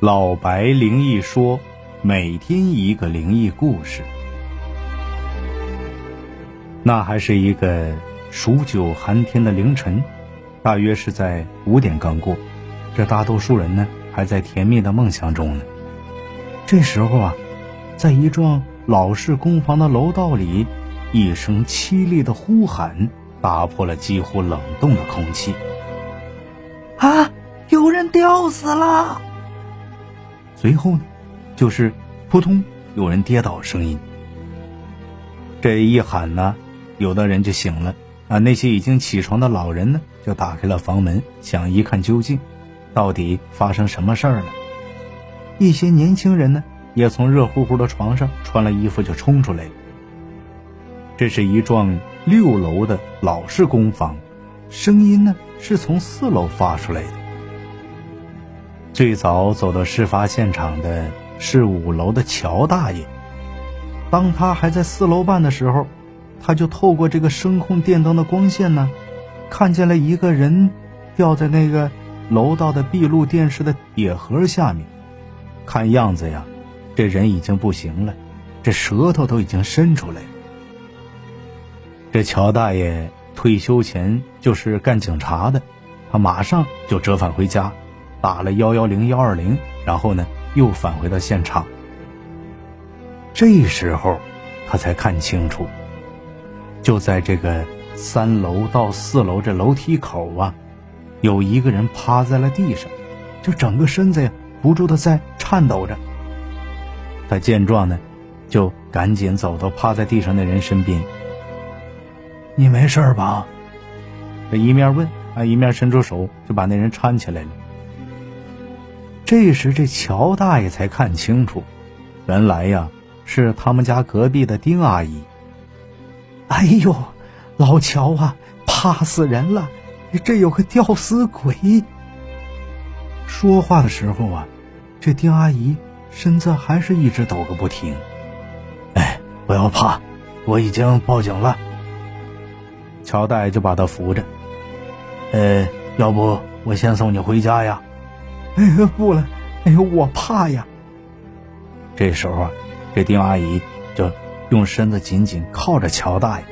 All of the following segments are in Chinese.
老白灵异说，每天一个灵异故事。那还是一个数九寒天的凌晨，大约是在五点刚过。这大多数人呢，还在甜蜜的梦想中呢。这时候啊，在一幢老式公房的楼道里，一声凄厉的呼喊打破了几乎冷冻的空气。啊！有人吊死了。随后呢，就是扑通，有人跌倒声音。这一喊呢，有的人就醒了啊。那些已经起床的老人呢，就打开了房门，想一看究竟，到底发生什么事儿了。一些年轻人呢，也从热乎乎的床上穿了衣服就冲出来了。这是一幢六楼的老式公房，声音呢是从四楼发出来的。最早走到事发现场的是五楼的乔大爷。当他还在四楼半的时候，他就透过这个声控电灯的光线呢，看见了一个人掉在那个楼道的闭路电视的铁盒下面。看样子呀，这人已经不行了，这舌头都已经伸出来了。这乔大爷退休前就是干警察的，他马上就折返回家。打了幺幺零幺二零，然后呢，又返回到现场。这时候，他才看清楚，就在这个三楼到四楼这楼梯口啊，有一个人趴在了地上，就整个身子呀不住的在颤抖着。他见状呢，就赶紧走到趴在地上那人身边：“你没事吧？”这一面问啊，一面伸出手就把那人搀起来了。这时，这乔大爷才看清楚，原来呀是他们家隔壁的丁阿姨。哎呦，老乔啊，怕死人了！这有个吊死鬼。说话的时候啊，这丁阿姨身子还是一直抖个不停。哎，不要怕，我已经报警了。乔大爷就把她扶着。呃，要不我先送你回家呀？哎呀，不了！哎呦，我怕呀。这时候啊，这丁阿姨就用身子紧紧靠着乔大爷。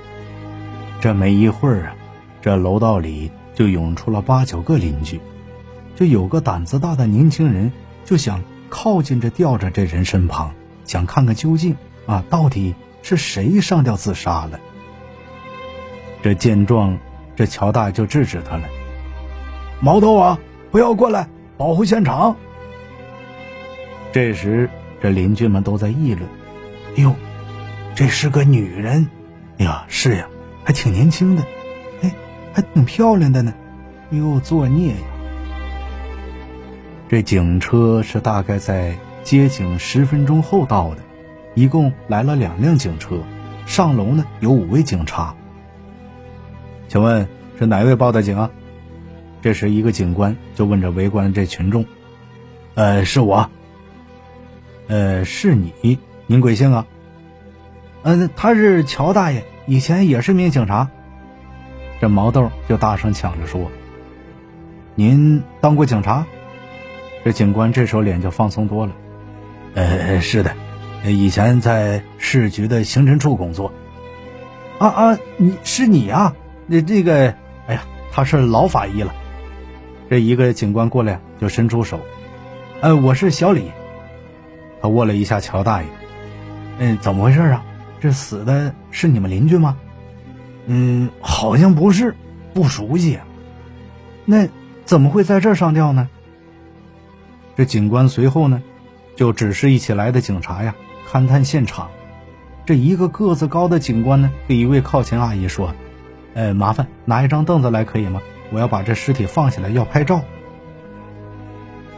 这没一会儿啊，这楼道里就涌出了八九个邻居，就有个胆子大的年轻人就想靠近这吊着这人身旁，想看看究竟啊，到底是谁上吊自杀了。这见状，这乔大爷就制止他了：“毛头啊，不要过来！”保护现场。这时，这邻居们都在议论：“哎呦，这是个女人！呀，是呀，还挺年轻的，哎，还挺漂亮的呢。哟，作孽呀！”这警车是大概在接警十分钟后到的，一共来了两辆警车，上楼呢有五位警察。请问是哪位报的警啊？这时，一个警官就问着围观的这群众：“呃，是我。呃，是你？您贵姓啊？”“嗯，他是乔大爷，以前也是名警察。”这毛豆就大声抢着说：“您当过警察？”这警官这时候脸就放松多了：“呃，是的，以前在市局的刑侦处工作。”“啊啊，你是你啊？那这个，哎呀，他是老法医了。”这一个警官过来就伸出手，呃，我是小李。他握了一下乔大爷，嗯，怎么回事啊？这死的是你们邻居吗？嗯，好像不是，不熟悉。那怎么会在这儿上吊呢？这警官随后呢，就指示一起来的警察呀，勘探现场。这一个个子高的警官呢，对一位靠前阿姨说：“呃，麻烦拿一张凳子来，可以吗？”我要把这尸体放下来，要拍照。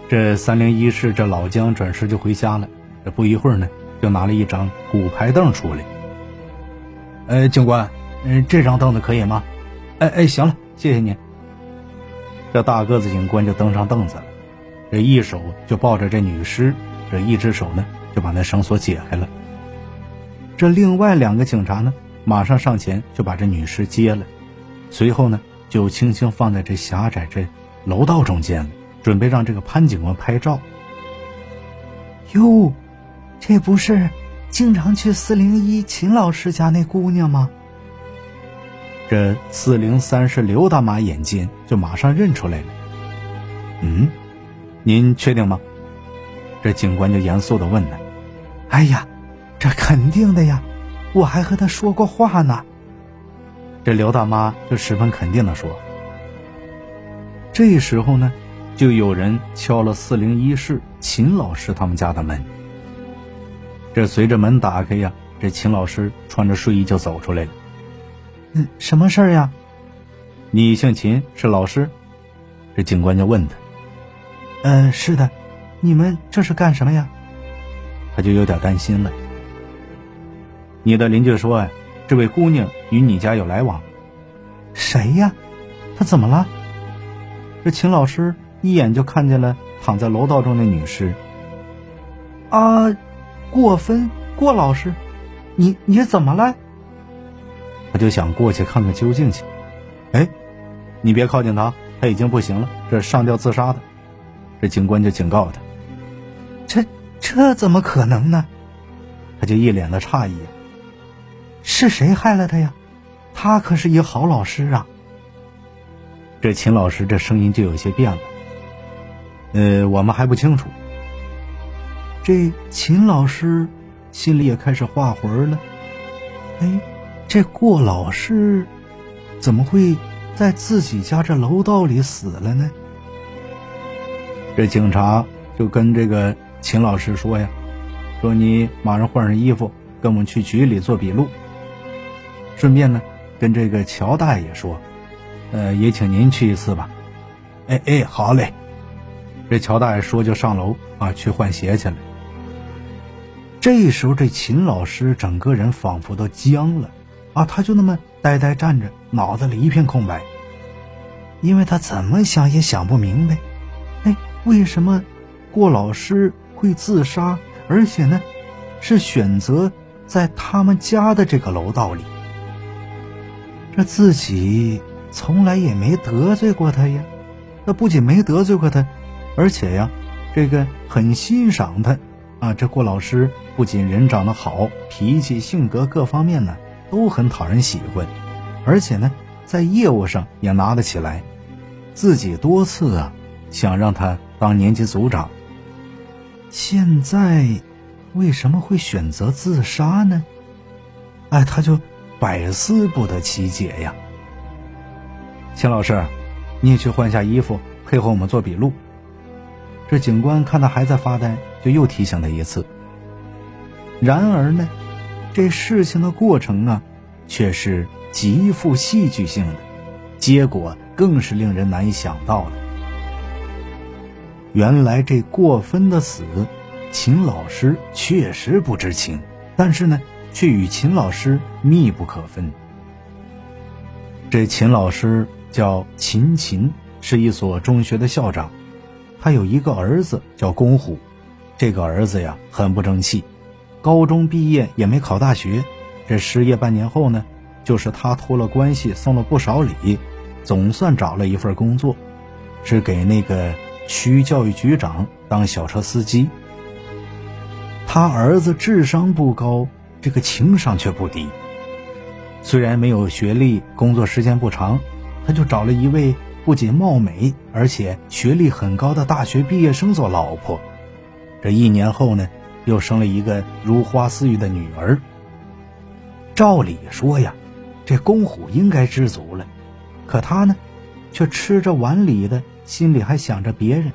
这三零一室这老姜转身就回家了。这不一会儿呢，就拿了一张骨牌凳出来。呃，警官，嗯，这张凳子可以吗？哎哎，行了，谢谢您。这大个子警官就登上凳子了，这一手就抱着这女尸，这一只手呢就把那绳索解开了。这另外两个警察呢，马上上前就把这女尸接了，随后呢。就轻轻放在这狭窄这楼道中间了，准备让这个潘警官拍照。哟，这不是经常去四零一秦老师家那姑娘吗？这四零三是刘大妈，眼尖就马上认出来了。嗯，您确定吗？这警官就严肃的问了。哎呀，这肯定的呀，我还和他说过话呢。这刘大妈就十分肯定的说。这时候呢，就有人敲了四零一室秦老师他们家的门。这随着门打开呀，这秦老师穿着睡衣就走出来了。嗯，什么事儿呀？你姓秦，是老师？这警官就问他。嗯，是的。你们这是干什么呀？他就有点担心了。你的邻居说呀。这位姑娘与你家有来往，谁呀？她怎么了？这秦老师一眼就看见了躺在楼道中的女尸。啊，过分，郭老师，你你怎么了？他就想过去看看究竟去。哎，你别靠近他，他已经不行了，这上吊自杀的。这警官就警告他。这这怎么可能呢？他就一脸的诧异。是谁害了他呀？他可是一好老师啊。这秦老师这声音就有些变了。呃，我们还不清楚。这秦老师心里也开始画魂了。哎，这过老师怎么会在自己家这楼道里死了呢？这警察就跟这个秦老师说呀：“说你马上换上衣服，跟我们去局里做笔录。”顺便呢，跟这个乔大爷说，呃，也请您去一次吧。哎哎，好嘞。这乔大爷说就上楼啊，去换鞋去了。这时候，这秦老师整个人仿佛都僵了啊，他就那么呆呆站着，脑子里一片空白，因为他怎么想也想不明白，哎，为什么郭老师会自杀，而且呢，是选择在他们家的这个楼道里。这自己从来也没得罪过他呀，那不仅没得罪过他，而且呀，这个很欣赏他啊。这郭老师不仅人长得好，脾气、性格各方面呢都很讨人喜欢，而且呢，在业务上也拿得起来。自己多次啊想让他当年级组长，现在为什么会选择自杀呢？哎，他就。百思不得其解呀，秦老师，你也去换下衣服，配合我们做笔录。这警官看他还在发呆，就又提醒他一次。然而呢，这事情的过程啊，却是极富戏剧性的，结果更是令人难以想到的。原来这过分的死，秦老师确实不知情，但是呢。却与秦老师密不可分。这秦老师叫秦琴，是一所中学的校长。他有一个儿子叫公虎，这个儿子呀很不争气，高中毕业也没考大学。这失业半年后呢，就是他托了关系送了不少礼，总算找了一份工作，是给那个区教育局长当小车司机。他儿子智商不高。这个情商却不低，虽然没有学历，工作时间不长，他就找了一位不仅貌美，而且学历很高的大学毕业生做老婆。这一年后呢，又生了一个如花似玉的女儿。照理说呀，这公虎应该知足了，可他呢，却吃着碗里的，心里还想着别人。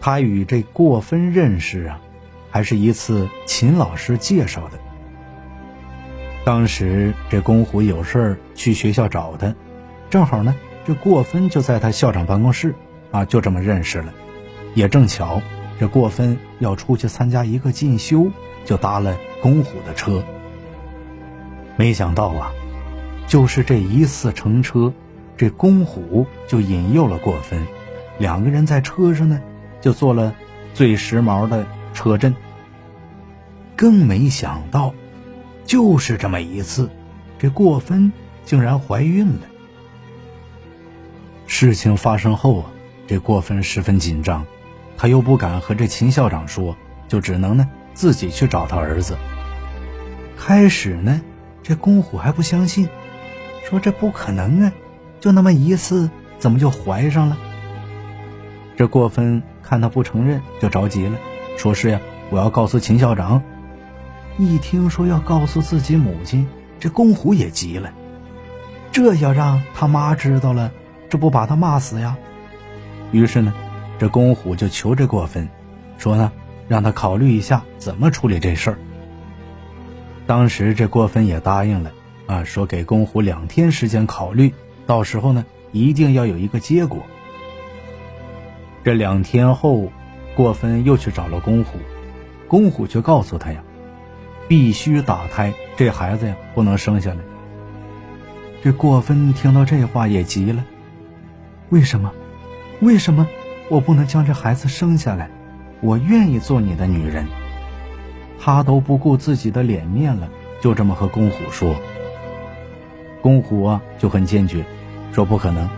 他与这过分认识啊。还是一次秦老师介绍的。当时这公虎有事儿去学校找他，正好呢，这过分就在他校长办公室，啊，就这么认识了。也正巧，这过分要出去参加一个进修，就搭了公虎的车。没想到啊，就是这一次乘车，这公虎就引诱了过分，两个人在车上呢，就做了最时髦的。车震，更没想到，就是这么一次，这过分竟然怀孕了。事情发生后啊，这过分十分紧张，他又不敢和这秦校长说，就只能呢自己去找他儿子。开始呢，这公虎还不相信，说这不可能啊，就那么一次，怎么就怀上了？这过分看他不承认，就着急了，说是呀，我要告诉秦校长。一听说要告诉自己母亲，这公虎也急了，这要让他妈知道了，这不把他骂死呀？于是呢，这公虎就求这过分，说呢，让他考虑一下怎么处理这事儿。当时这过分也答应了，啊，说给公虎两天时间考虑，到时候呢，一定要有一个结果。这两天后，过分又去找了公虎，公虎却告诉他呀，必须打胎，这孩子呀不能生下来。这过分听到这话也急了，为什么？为什么我不能将这孩子生下来？我愿意做你的女人。他都不顾自己的脸面了，就这么和公虎说。公虎啊就很坚决，说不可能，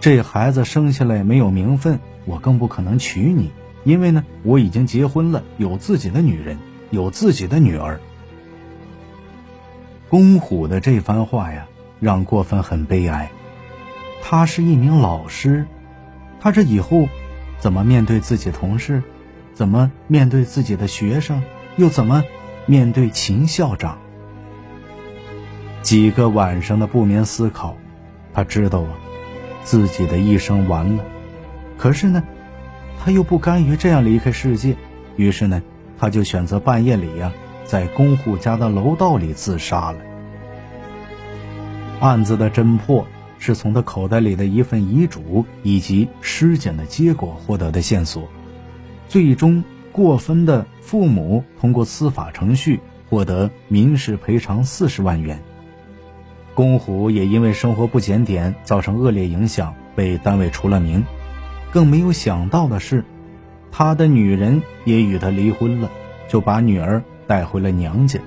这孩子生下来没有名分。我更不可能娶你，因为呢，我已经结婚了，有自己的女人，有自己的女儿。公虎的这番话呀，让过分很悲哀。他是一名老师，他这以后怎么面对自己同事，怎么面对自己的学生，又怎么面对秦校长？几个晚上的不眠思考，他知道啊，自己的一生完了。可是呢，他又不甘于这样离开世界，于是呢，他就选择半夜里呀，在公户家的楼道里自杀了。案子的侦破是从他口袋里的一份遗嘱以及尸检的结果获得的线索，最终过分的父母通过司法程序获得民事赔偿四十万元。公虎也因为生活不检点，造成恶劣影响，被单位除了名。更没有想到的是，他的女人也与他离婚了，就把女儿带回了娘家。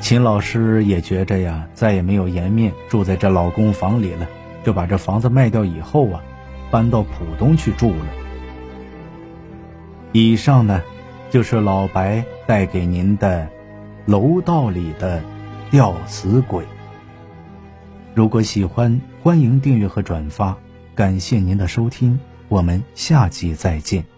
秦老师也觉着呀，再也没有颜面住在这老公房里了，就把这房子卖掉以后啊，搬到浦东去住了。以上呢，就是老白带给您的楼道里的吊死鬼。如果喜欢，欢迎订阅和转发。感谢您的收听，我们下集再见。